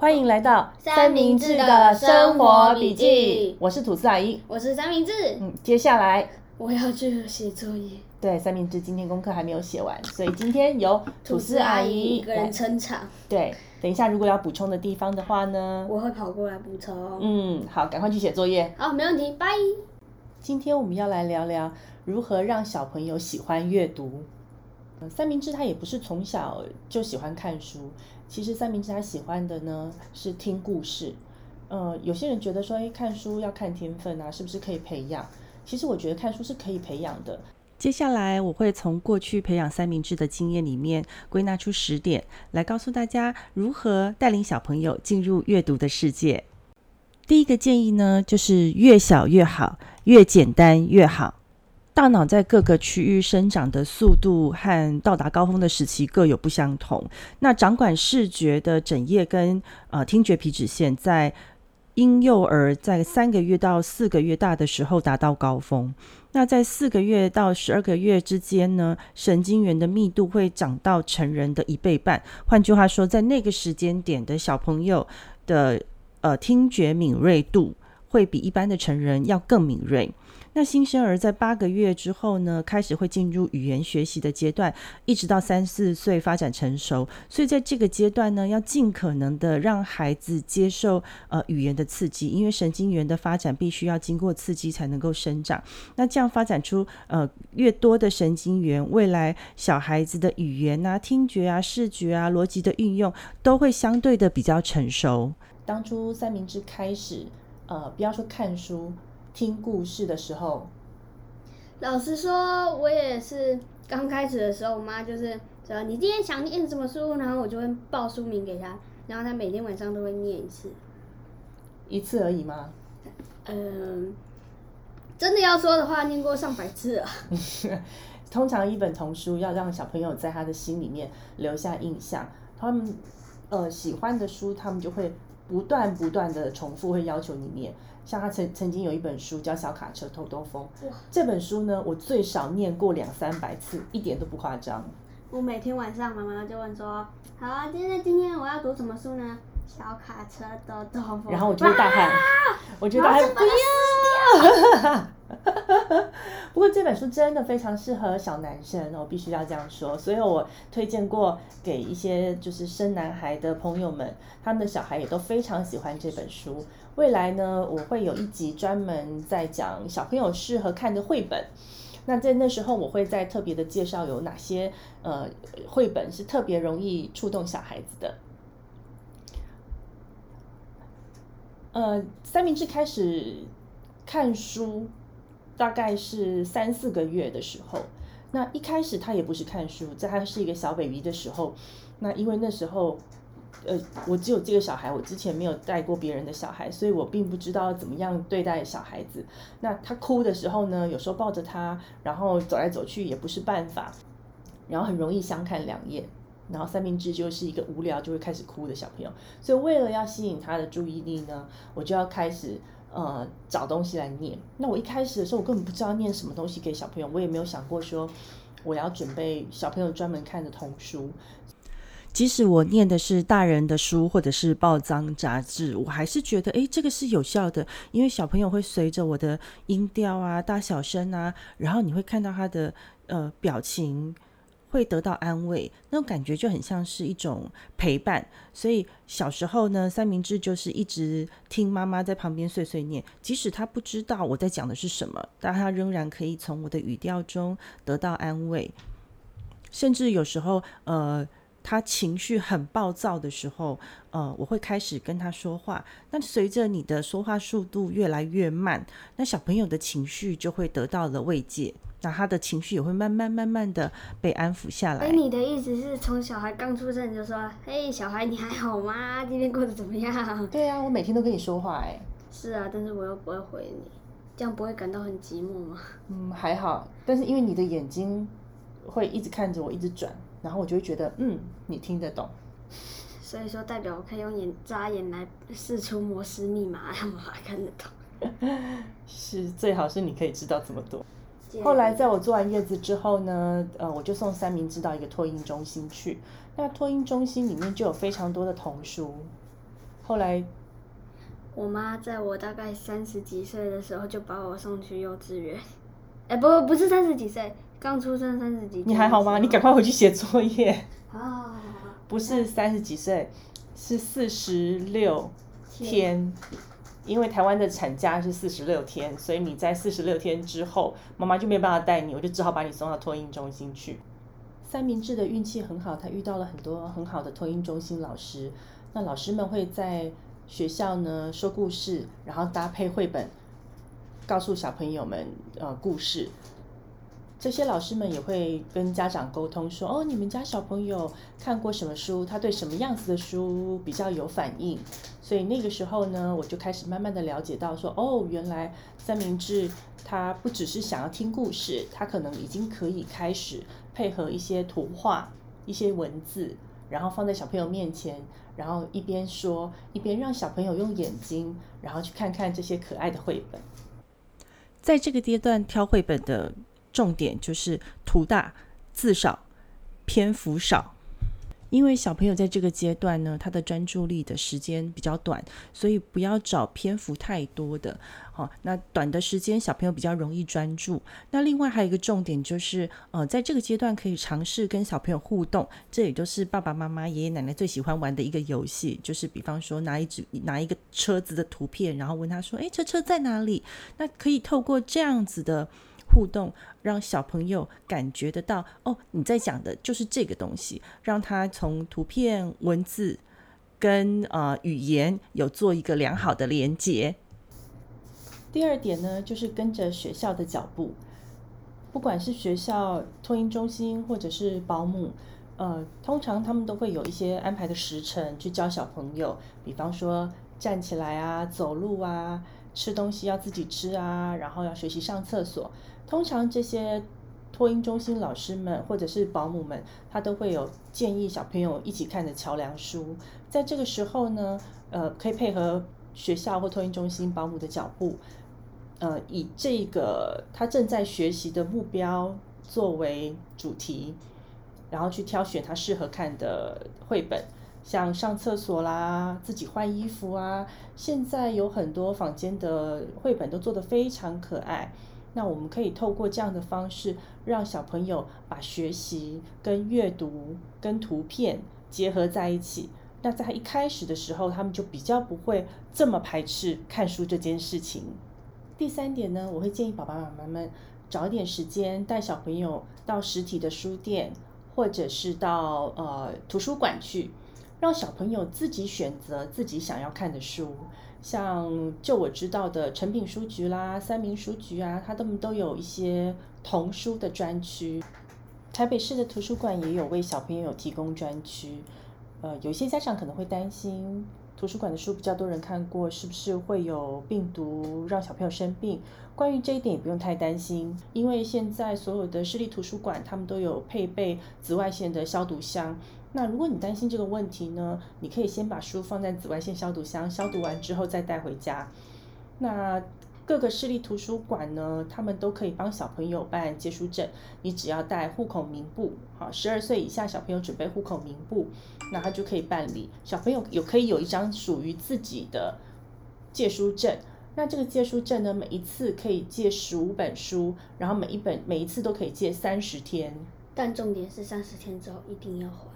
欢迎来到三明治的生活笔记。我是吐司阿姨，我是三明治。嗯，接下来我要去写作业。对，三明治今天功课还没有写完，所以今天由吐司阿姨一个人撑场。对，等一下如果要补充的地方的话呢，我会跑过来补充。嗯，好，赶快去写作业。好，没问题，拜。今天我们要来聊聊如何让小朋友喜欢阅读。三明治他也不是从小就喜欢看书，其实三明治他喜欢的呢是听故事。呃，有些人觉得说，哎，看书要看天分啊，是不是可以培养？其实我觉得看书是可以培养的。接下来我会从过去培养三明治的经验里面归纳出十点，来告诉大家如何带领小朋友进入阅读的世界。第一个建议呢，就是越小越好，越简单越好。大脑在各个区域生长的速度和到达高峰的时期各有不相同。那掌管视觉的枕叶跟呃听觉皮脂腺在婴幼儿在三个月到四个月大的时候达到高峰。那在四个月到十二个月之间呢，神经元的密度会长到成人的一倍半。换句话说，在那个时间点的小朋友的呃听觉敏锐度会比一般的成人要更敏锐。那新生儿在八个月之后呢，开始会进入语言学习的阶段，一直到三四岁发展成熟。所以在这个阶段呢，要尽可能的让孩子接受呃语言的刺激，因为神经元的发展必须要经过刺激才能够生长。那这样发展出呃越多的神经元，未来小孩子的语言啊、听觉啊、视觉啊、逻辑的运用都会相对的比较成熟。当初三明治开始呃，不要说看书。听故事的时候，老实说，我也是刚开始的时候，我妈就是说你今天想念什么书，然后我就会报书名给她，然后她每天晚上都会念一次，一次而已吗？嗯，真的要说的话，念过上百次了。通常一本童书要让小朋友在他的心里面留下印象，他们呃喜欢的书，他们就会不断不断的重复，会要求你念。像他曾曾经有一本书叫《小卡车兜兜风》，这本书呢，我最少念过两三百次，一点都不夸张。我每天晚上妈妈就问说：“好啊，今天今天我要读什么书呢？”小卡车兜兜风。然后我就会大喊，啊、我觉得还不要。不过这本书真的非常适合小男生，我必须要这样说。所以我推荐过给一些就是生男孩的朋友们，他们的小孩也都非常喜欢这本书。未来呢，我会有一集专门在讲小朋友适合看的绘本。那在那时候，我会再特别的介绍有哪些呃绘本是特别容易触动小孩子的。呃，三明治开始看书，大概是三四个月的时候。那一开始他也不是看书，在他是一个小 baby 的时候，那因为那时候。呃，我只有这个小孩，我之前没有带过别人的小孩，所以我并不知道怎么样对待小孩子。那他哭的时候呢，有时候抱着他，然后走来走去也不是办法，然后很容易相看两厌。然后三明治就是一个无聊就会开始哭的小朋友，所以为了要吸引他的注意力呢，我就要开始呃找东西来念。那我一开始的时候，我根本不知道念什么东西给小朋友，我也没有想过说我要准备小朋友专门看的童书。即使我念的是大人的书或者是报章杂志，我还是觉得，诶，这个是有效的，因为小朋友会随着我的音调啊、大小声啊，然后你会看到他的呃表情，会得到安慰，那种感觉就很像是一种陪伴。所以小时候呢，三明治就是一直听妈妈在旁边碎碎念，即使他不知道我在讲的是什么，但他仍然可以从我的语调中得到安慰，甚至有时候呃。他情绪很暴躁的时候，呃，我会开始跟他说话。那随着你的说话速度越来越慢，那小朋友的情绪就会得到了慰藉，那他的情绪也会慢慢慢慢的被安抚下来。哎，你的意思是从小孩刚出生就说：“嘿，小孩你还好吗？今天过得怎么样？”对啊，我每天都跟你说话哎。是啊，但是我又不会回你，这样不会感到很寂寞吗？嗯，还好，但是因为你的眼睛会一直看着我，一直转。然后我就会觉得，嗯，你听得懂，所以说代表我可以用眼眨眼来试出摩斯密码，让妈妈看得懂。是，最好是你可以知道这么多。后来在我做完月子之后呢，呃，我就送三明治到一个托婴中心去。那托婴中心里面就有非常多的童书，后来，我妈在我大概三十几岁的时候就把我送去幼稚园。哎，不，不是三十几岁，刚出生三十几。你还好吗？你赶快回去写作业。啊。不是三十几岁，是四十六天。因为台湾的产假是四十六天，所以你在四十六天之后，妈妈就没有办法带你，我就只好把你送到托婴中心去。三明治的运气很好，他遇到了很多很好的托婴中心老师。那老师们会在学校呢说故事，然后搭配绘本，告诉小朋友们呃故事。这些老师们也会跟家长沟通说，哦，你们家小朋友看过什么书？他对什么样子的书比较有反应？所以那个时候呢，我就开始慢慢的了解到说，哦，原来三明治他不只是想要听故事，他可能已经可以开始配合一些图画、一些文字，然后放在小朋友面前，然后一边说，一边让小朋友用眼睛，然后去看看这些可爱的绘本。在这个阶段挑绘本的。重点就是图大、字少、篇幅少，因为小朋友在这个阶段呢，他的专注力的时间比较短，所以不要找篇幅太多的。好、哦，那短的时间小朋友比较容易专注。那另外还有一个重点就是，呃，在这个阶段可以尝试跟小朋友互动，这也就是爸爸妈妈、爷爷奶奶最喜欢玩的一个游戏，就是比方说拿一只拿一个车子的图片，然后问他说：“诶，车车在哪里？”那可以透过这样子的。互动，让小朋友感觉得到哦，你在讲的就是这个东西，让他从图片、文字跟呃语言有做一个良好的连接。第二点呢，就是跟着学校的脚步，不管是学校托婴中心或者是保姆，呃，通常他们都会有一些安排的时程去教小朋友，比方说站起来啊、走路啊、吃东西要自己吃啊，然后要学习上厕所。通常这些托婴中心老师们或者是保姆们，他都会有建议小朋友一起看的桥梁书。在这个时候呢，呃，可以配合学校或托婴中心保姆的脚步，呃，以这个他正在学习的目标作为主题，然后去挑选他适合看的绘本，像上厕所啦、自己换衣服啊。现在有很多坊间的绘本都做得非常可爱。那我们可以透过这样的方式，让小朋友把学习跟阅读跟图片结合在一起。那在一开始的时候，他们就比较不会这么排斥看书这件事情。第三点呢，我会建议爸爸妈妈们找点时间带小朋友到实体的书店，或者是到呃图书馆去，让小朋友自己选择自己想要看的书。像就我知道的诚品书局啦、三民书局啊，他们都有一些童书的专区。台北市的图书馆也有为小朋友提供专区。呃，有些家长可能会担心，图书馆的书比较多人看过，是不是会有病毒让小朋友生病？关于这一点也不用太担心，因为现在所有的市立图书馆他们都有配备紫外线的消毒箱。那如果你担心这个问题呢，你可以先把书放在紫外线消毒箱，消毒完之后再带回家。那各个市立图书馆呢，他们都可以帮小朋友办借书证，你只要带户口名簿，好，十二岁以下小朋友准备户口名簿，那他就可以办理。小朋友有可以有一张属于自己的借书证，那这个借书证呢，每一次可以借十五本书，然后每一本每一次都可以借三十天。但重点是三十天之后一定要还。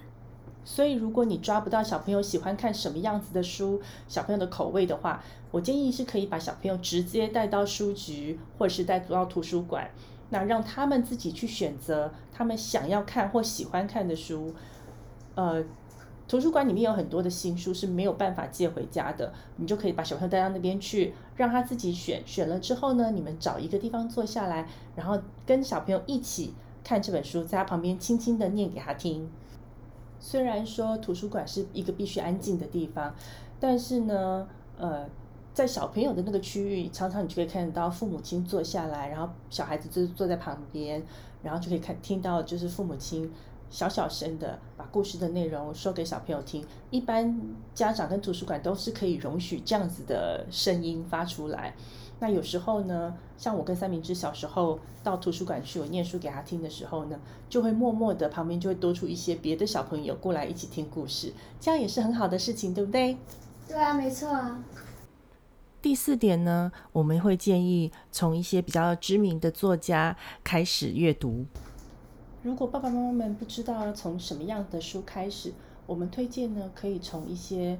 所以，如果你抓不到小朋友喜欢看什么样子的书，小朋友的口味的话，我建议是可以把小朋友直接带到书局，或者是带到图书馆，那让他们自己去选择他们想要看或喜欢看的书。呃，图书馆里面有很多的新书是没有办法借回家的，你就可以把小朋友带到那边去，让他自己选。选了之后呢，你们找一个地方坐下来，然后跟小朋友一起看这本书，在他旁边轻轻的念给他听。虽然说图书馆是一个必须安静的地方，但是呢，呃，在小朋友的那个区域，常常你就可以看得到父母亲坐下来，然后小孩子就坐在旁边，然后就可以看听到就是父母亲小小声的把故事的内容说给小朋友听。一般家长跟图书馆都是可以容许这样子的声音发出来。那有时候呢，像我跟三明治小时候到图书馆去，我念书给他听的时候呢，就会默默的旁边就会多出一些别的小朋友过来一起听故事，这样也是很好的事情，对不对？对啊，没错啊。第四点呢，我们会建议从一些比较知名的作家开始阅读。如果爸爸妈妈们不知道要从什么样的书开始，我们推荐呢，可以从一些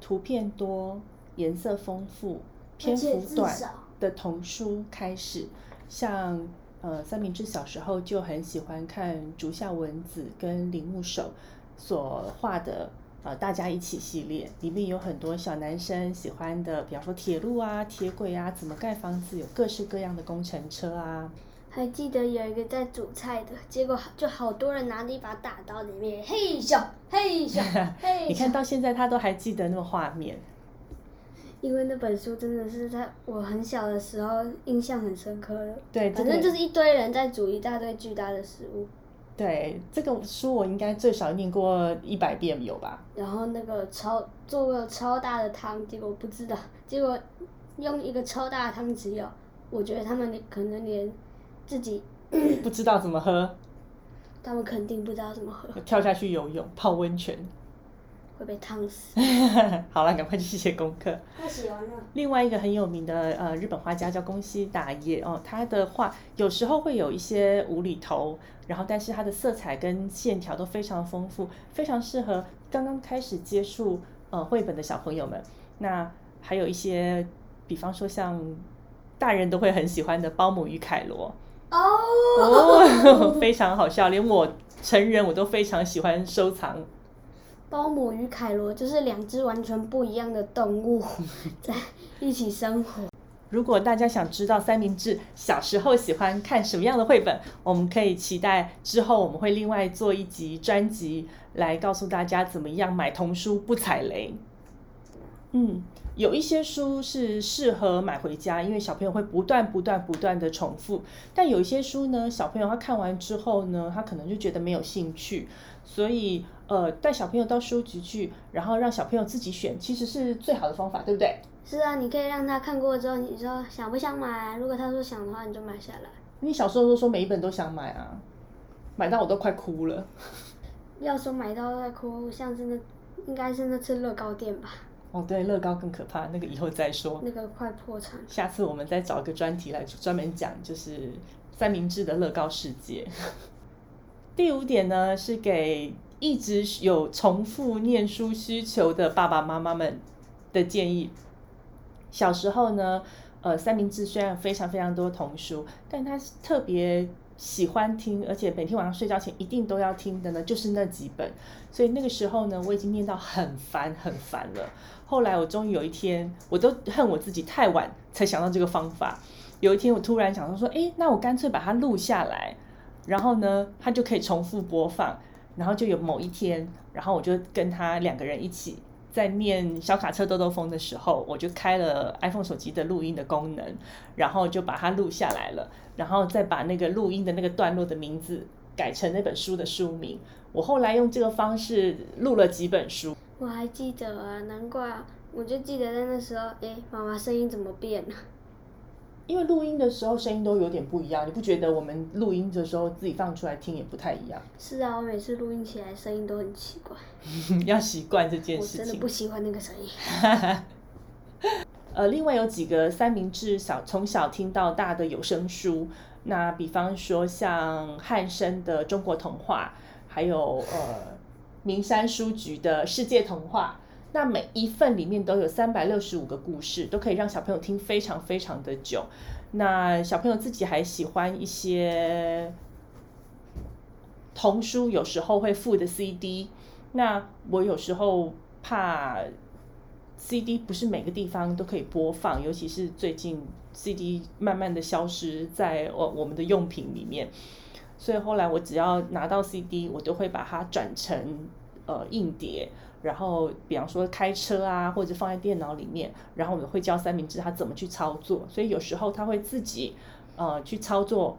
图片多、颜色丰富、篇幅短的童书开始。像呃，三明治小时候就很喜欢看竹下文子跟铃木守所画的。呃，大家一起系列里面有很多小男生喜欢的，比方说铁路啊、铁轨啊，怎么盖房子，有各式各样的工程车啊。还记得有一个在煮菜的，结果就好多人拿着一把大刀，里面嘿咻嘿咻 嘿。你看到现在他都还记得那个画面。因为那本书真的是在我很小的时候印象很深刻的。对，反正就是一堆人在煮一大堆巨大的食物。对，这个书我应该最少念过一百遍有吧？然后那个超做个超大的汤，结果不知道，结果用一个超大的汤匙舀，我觉得他们可能连自己不知道怎么喝。他们肯定不知道怎么喝。跳下去游泳，泡温泉。会被烫死。好了，赶快去写功课。他写完了。另外一个很有名的呃日本画家叫宫西达也哦，他的画有时候会有一些无厘头，然后但是他的色彩跟线条都非常丰富，非常适合刚刚开始接触呃绘本的小朋友们。那还有一些，比方说像大人都会很喜欢的《包姆与凯罗》哦，非常好笑，连我成人我都非常喜欢收藏。包姆与凯罗就是两只完全不一样的动物 在一起生活。如果大家想知道三明治小时候喜欢看什么样的绘本，我们可以期待之后我们会另外做一集专辑来告诉大家怎么样买童书不踩雷。嗯，有一些书是适合买回家，因为小朋友会不断不断不断的重复。但有一些书呢，小朋友他看完之后呢，他可能就觉得没有兴趣，所以。呃，带小朋友到书局去，然后让小朋友自己选，其实是最好的方法，对不对？是啊，你可以让他看过之后，你说想不想买？如果他说想的话，你就买下来。你小时候都说每一本都想买啊，买到我都快哭了。要说买到在哭，像是那应该是那次乐高店吧？哦，对，乐高更可怕，那个以后再说。那个快破产。下次我们再找一个专题来专门讲，就是三明治的乐高世界。第五点呢，是给。一直有重复念书需求的爸爸妈妈们的建议。小时候呢，呃，三明治虽然非常非常多童书，但他特别喜欢听，而且每天晚上睡觉前一定都要听的呢，就是那几本。所以那个时候呢，我已经念到很烦很烦了。后来我终于有一天，我都恨我自己太晚才想到这个方法。有一天我突然想到说，诶，那我干脆把它录下来，然后呢，它就可以重复播放。然后就有某一天，然后我就跟他两个人一起在念小卡车兜兜风的时候，我就开了 iPhone 手机的录音的功能，然后就把它录下来了，然后再把那个录音的那个段落的名字改成那本书的书名。我后来用这个方式录了几本书。我还记得啊，难怪啊，我就记得在那时候，哎，妈妈声音怎么变了？因为录音的时候声音都有点不一样，你不觉得我们录音的时候自己放出来听也不太一样？是啊，我每次录音起来声音都很奇怪。要习惯这件事情。我真的不喜欢那个声音。呃，另外有几个三明治小从小听到大的有声书，那比方说像汉生的中国童话，还有呃名山书局的世界童话。那每一份里面都有三百六十五个故事，都可以让小朋友听非常非常的久。那小朋友自己还喜欢一些童书，有时候会附的 CD。那我有时候怕 CD 不是每个地方都可以播放，尤其是最近 CD 慢慢的消失在我我们的用品里面，所以后来我只要拿到 CD，我都会把它转成呃硬碟。然后，比方说开车啊，或者放在电脑里面，然后我们会教三明治他怎么去操作。所以有时候他会自己，呃，去操作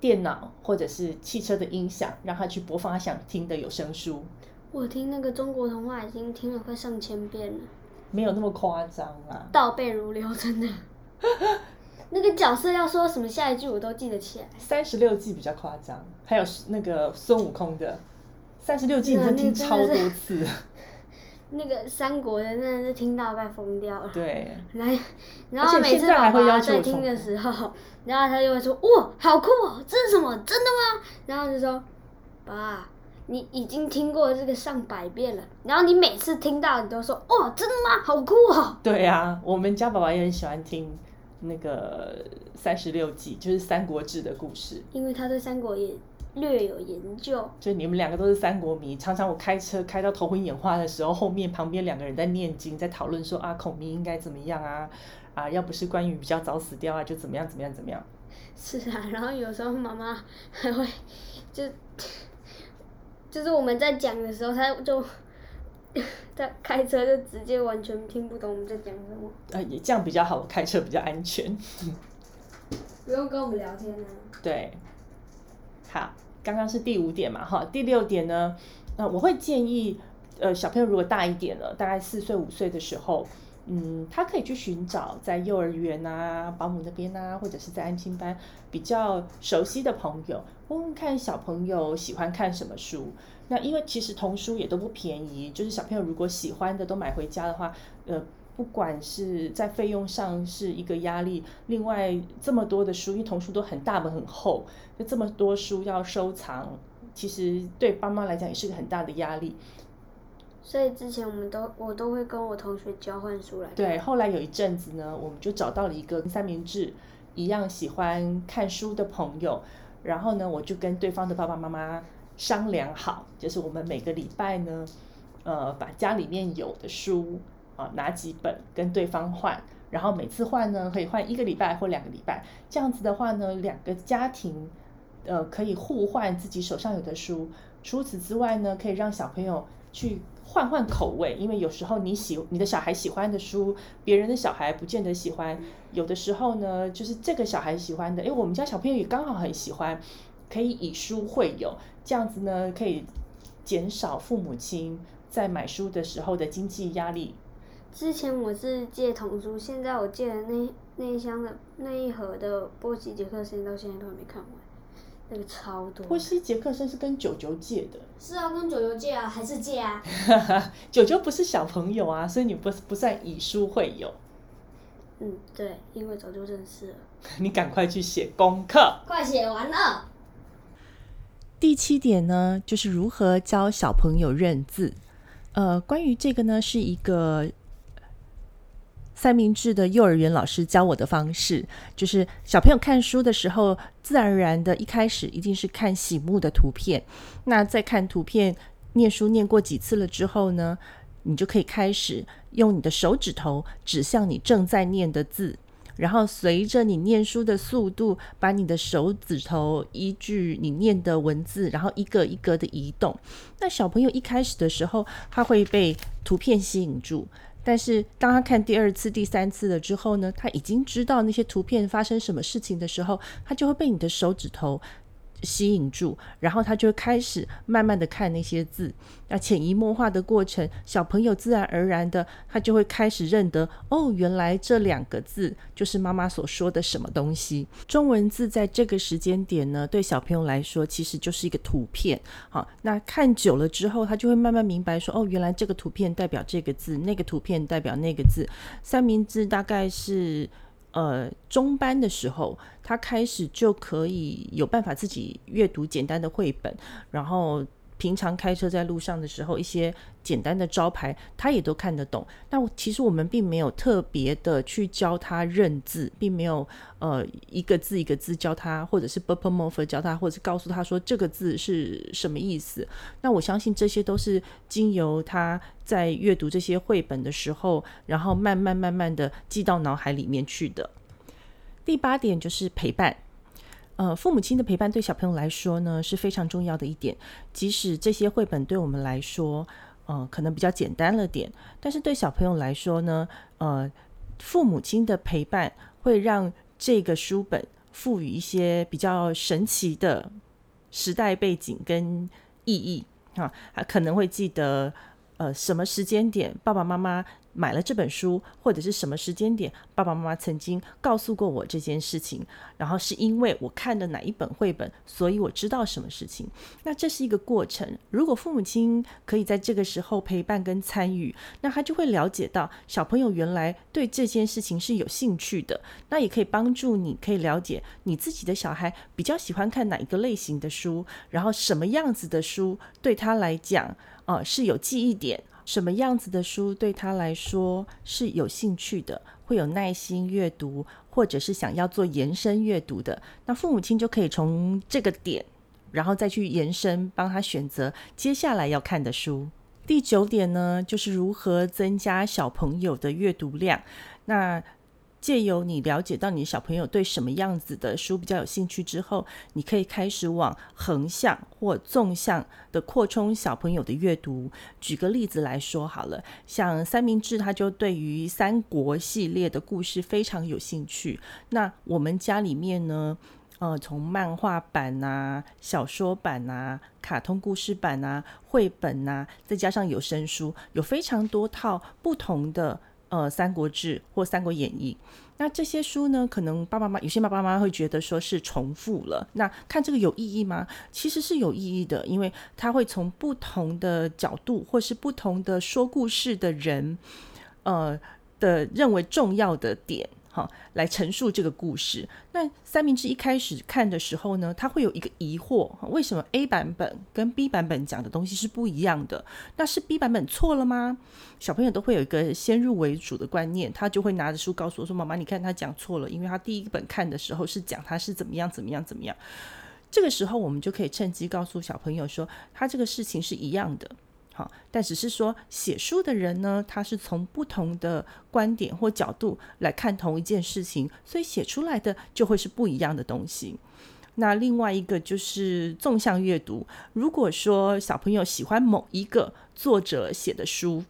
电脑或者是汽车的音响，让他去播放他想听的有声书。我听那个中国童话已经听了快上千遍了。没有那么夸张啊。倒背如流，真的。那个角色要说什么下一句我都记得起来。三十六计比较夸张，还有那个孙悟空的。三十六计，你听超多次。那个三国的，真的是听到快疯掉了。对。来，然后每次爸爸在听的时候，然后他就会说：“哇，好酷哦！这是什么？真的吗？”然后就说：“爸，你已经听过这个上百遍了。”然后你每次听到，你都说：“哇，真的吗？好酷哦！”对啊，我们家爸爸也很喜欢听那个三十六计，就是《三国志》的故事，因为他对三国也。略有研究，就你们两个都是三国迷，常常我开车开到头昏眼花的时候，后面旁边两个人在念经，在讨论说啊，孔明应该怎么样啊，啊，要不是关羽比较早死掉啊，就怎么样怎么样怎么样。是啊，然后有时候妈妈还会就就是我们在讲的时候，他就 在开车就直接完全听不懂我们在讲什么。呃，也这样比较好，开车比较安全。不用跟我们聊天呢。对，好。刚刚是第五点嘛，哈，第六点呢，那我会建议，呃，小朋友如果大一点了，大概四岁五岁的时候，嗯，他可以去寻找在幼儿园啊、保姆那边啊，或者是在安心班比较熟悉的朋友，问问看小朋友喜欢看什么书。那因为其实童书也都不便宜，就是小朋友如果喜欢的都买回家的话，呃。不管是在费用上是一个压力，另外这么多的书，因为童书都很大本很厚，就这么多书要收藏，其实对爸妈来讲也是个很大的压力。所以之前我们都我都会跟我同学交换书来。对，后来有一阵子呢，我们就找到了一个三明治一样喜欢看书的朋友，然后呢，我就跟对方的爸爸妈妈商量好，就是我们每个礼拜呢，呃，把家里面有的书。啊，拿几本跟对方换，然后每次换呢，可以换一个礼拜或两个礼拜，这样子的话呢，两个家庭，呃，可以互换自己手上有的书。除此之外呢，可以让小朋友去换换口味，因为有时候你喜你的小孩喜欢的书，别人的小孩不见得喜欢。有的时候呢，就是这个小孩喜欢的，诶，我们家小朋友也刚好很喜欢，可以以书会友，这样子呢，可以减少父母亲在买书的时候的经济压力。之前我是借童书，现在我借的那那一箱的那一盒的波西杰克森到现在都还没看完，那个超多。波西杰克森是跟九九借的。是啊，跟九九借啊，还是借啊？九九不是小朋友啊，所以你不不算以书会友。嗯，对，因为早就认识了。你赶快去写功课。快写完了。第七点呢，就是如何教小朋友认字。呃，关于这个呢，是一个。三明治的幼儿园老师教我的方式，就是小朋友看书的时候，自然而然的一开始一定是看醒目的图片。那在看图片念书念过几次了之后呢，你就可以开始用你的手指头指向你正在念的字，然后随着你念书的速度，把你的手指头依据你念的文字，然后一个一个的移动。那小朋友一开始的时候，他会被图片吸引住。但是当他看第二次、第三次了之后呢，他已经知道那些图片发生什么事情的时候，他就会被你的手指头吸引住，然后他就开始慢慢的看那些字，那潜移默化的过程，小朋友自然而然的他就会开始认得，哦，原来这两个字就是妈妈所说的什么东西。中文字在这个时间点呢，对小朋友来说其实就是一个图片，好，那看久了之后，他就会慢慢明白说，哦，原来这个图片代表这个字，那个图片代表那个字。三明治大概是。呃，中班的时候，他开始就可以有办法自己阅读简单的绘本，然后平常开车在路上的时候，一些简单的招牌他也都看得懂。那其实我们并没有特别的去教他认字，并没有呃一个字一个字教他，或者是 Purplemoor 教他，或者是告诉他说这个字是什么意思。那我相信这些都是经由他在阅读这些绘本的时候，然后慢慢慢慢的记到脑海里面去的。第八点就是陪伴。呃，父母亲的陪伴对小朋友来说呢是非常重要的一点。即使这些绘本对我们来说，呃，可能比较简单了点，但是对小朋友来说呢，呃，父母亲的陪伴会让这个书本赋予一些比较神奇的时代背景跟意义啊，还可能会记得，呃，什么时间点爸爸妈妈买了这本书，或者是什么时间点，爸爸妈妈曾经告诉过我这件事情，然后是因为我看的哪一本绘本，所以我知道什么事情。那这是一个过程。如果父母亲可以在这个时候陪伴跟参与，那他就会了解到小朋友原来对这件事情是有兴趣的。那也可以帮助你，可以了解你自己的小孩比较喜欢看哪一个类型的书，然后什么样子的书对他来讲，呃，是有记忆点。什么样子的书对他来说是有兴趣的，会有耐心阅读，或者是想要做延伸阅读的，那父母亲就可以从这个点，然后再去延伸，帮他选择接下来要看的书。第九点呢，就是如何增加小朋友的阅读量。那借由你了解到你小朋友对什么样子的书比较有兴趣之后，你可以开始往横向或纵向的扩充小朋友的阅读。举个例子来说好了，像三明治他就对于三国系列的故事非常有兴趣。那我们家里面呢，呃，从漫画版啊、小说版啊、卡通故事版啊、绘本啊，再加上有声书，有非常多套不同的。呃，《三国志》或《三国演义》，那这些书呢，可能爸爸妈妈有些爸爸妈妈会觉得说是重复了。那看这个有意义吗？其实是有意义的，因为他会从不同的角度，或是不同的说故事的人，呃的认为重要的点。好，来陈述这个故事。那三明治一开始看的时候呢，他会有一个疑惑：为什么 A 版本跟 B 版本讲的东西是不一样的？那是 B 版本错了吗？小朋友都会有一个先入为主的观念，他就会拿着书告诉我说：“妈妈，你看他讲错了，因为他第一本看的时候是讲他是怎么样怎么样怎么样。”这个时候，我们就可以趁机告诉小朋友说：“他这个事情是一样的。”好，但只是说写书的人呢，他是从不同的观点或角度来看同一件事情，所以写出来的就会是不一样的东西。那另外一个就是纵向阅读，如果说小朋友喜欢某一个作者写的书，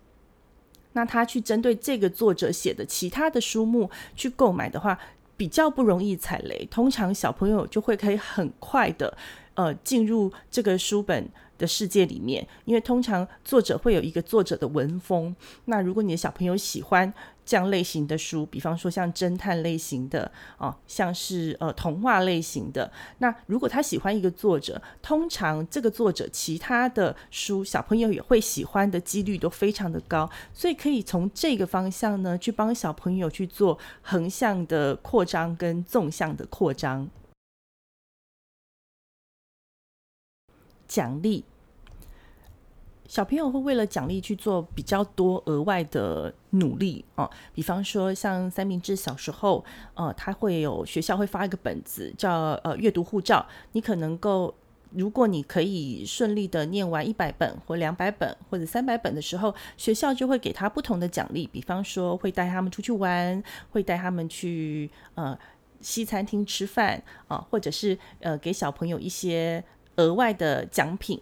那他去针对这个作者写的其他的书目去购买的话，比较不容易踩雷。通常小朋友就会可以很快的呃进入这个书本的世界里面，因为通常作者会有一个作者的文风。那如果你的小朋友喜欢这样类型的书，比方说像侦探类型的哦，像是呃童话类型的，那如果他喜欢一个作者，通常这个作者其他的书小朋友也会喜欢的几率都非常的高，所以可以从这个方向呢去帮小朋友去做横向的扩张跟纵向的扩张。奖励，小朋友会为了奖励去做比较多额外的努力哦。比方说，像三明治小时候，呃，他会有学校会发一个本子叫呃阅读护照。你可能够，如果你可以顺利的念完一百本或两百本或者三百本的时候，学校就会给他不同的奖励。比方说，会带他们出去玩，会带他们去呃西餐厅吃饭啊，或者是呃给小朋友一些。额外的奖品，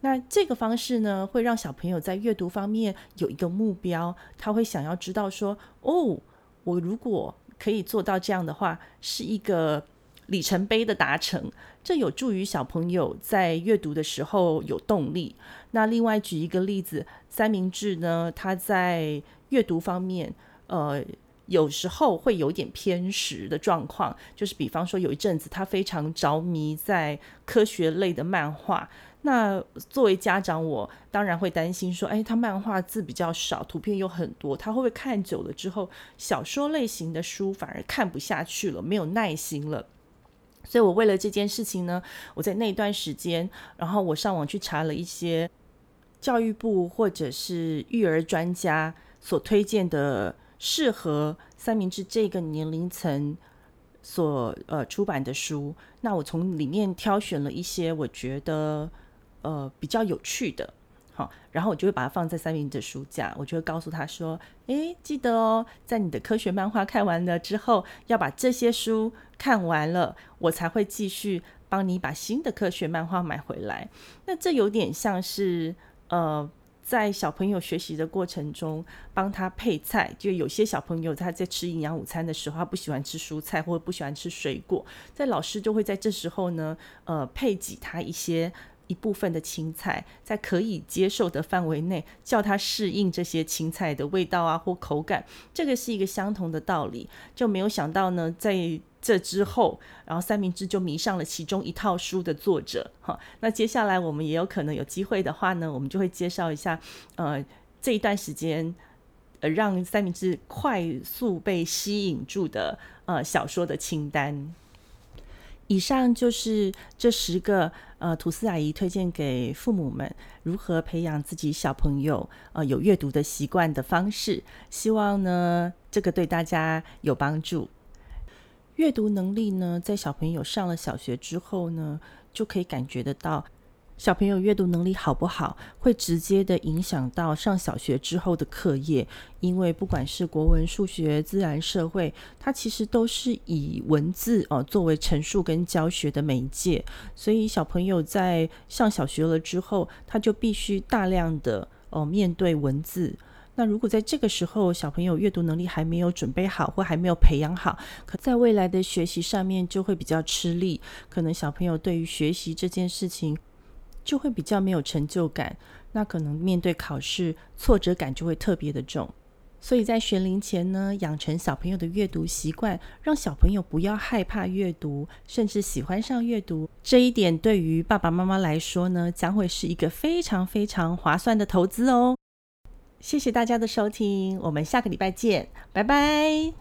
那这个方式呢，会让小朋友在阅读方面有一个目标，他会想要知道说，哦，我如果可以做到这样的话，是一个里程碑的达成，这有助于小朋友在阅读的时候有动力。那另外举一个例子，三明治呢，他在阅读方面，呃。有时候会有点偏食的状况，就是比方说有一阵子他非常着迷在科学类的漫画，那作为家长我当然会担心说，哎，他漫画字比较少，图片又很多，他会不会看久了之后，小说类型的书反而看不下去了，没有耐心了？所以我为了这件事情呢，我在那段时间，然后我上网去查了一些教育部或者是育儿专家所推荐的。适合三明治这个年龄层所呃出版的书，那我从里面挑选了一些我觉得呃比较有趣的，好，然后我就会把它放在三明治书架，我就会告诉他说：“诶，记得哦，在你的科学漫画看完了之后，要把这些书看完了，我才会继续帮你把新的科学漫画买回来。”那这有点像是呃。在小朋友学习的过程中，帮他配菜。就有些小朋友他在吃营养午餐的时候，他不喜欢吃蔬菜或者不喜欢吃水果，在老师就会在这时候呢，呃，配给他一些一部分的青菜，在可以接受的范围内，叫它适应这些青菜的味道啊或口感，这个是一个相同的道理。就没有想到呢，在这之后，然后三明治就迷上了其中一套书的作者。哈，那接下来我们也有可能有机会的话呢，我们就会介绍一下，呃，这一段时间，呃，让三明治快速被吸引住的呃小说的清单。以上就是这十个呃，吐司阿姨推荐给父母们如何培养自己小朋友呃有阅读的习惯的方式。希望呢，这个对大家有帮助。阅读能力呢，在小朋友上了小学之后呢，就可以感觉得到。小朋友阅读能力好不好，会直接的影响到上小学之后的课业。因为不管是国文、数学、自然、社会，它其实都是以文字哦作为陈述跟教学的媒介。所以小朋友在上小学了之后，他就必须大量的哦面对文字。那如果在这个时候小朋友阅读能力还没有准备好，或还没有培养好，可在未来的学习上面就会比较吃力。可能小朋友对于学习这件事情，就会比较没有成就感，那可能面对考试挫折感就会特别的重。所以在学龄前呢，养成小朋友的阅读习惯，让小朋友不要害怕阅读，甚至喜欢上阅读，这一点对于爸爸妈妈来说呢，将会是一个非常非常划算的投资哦。谢谢大家的收听，我们下个礼拜见，拜拜。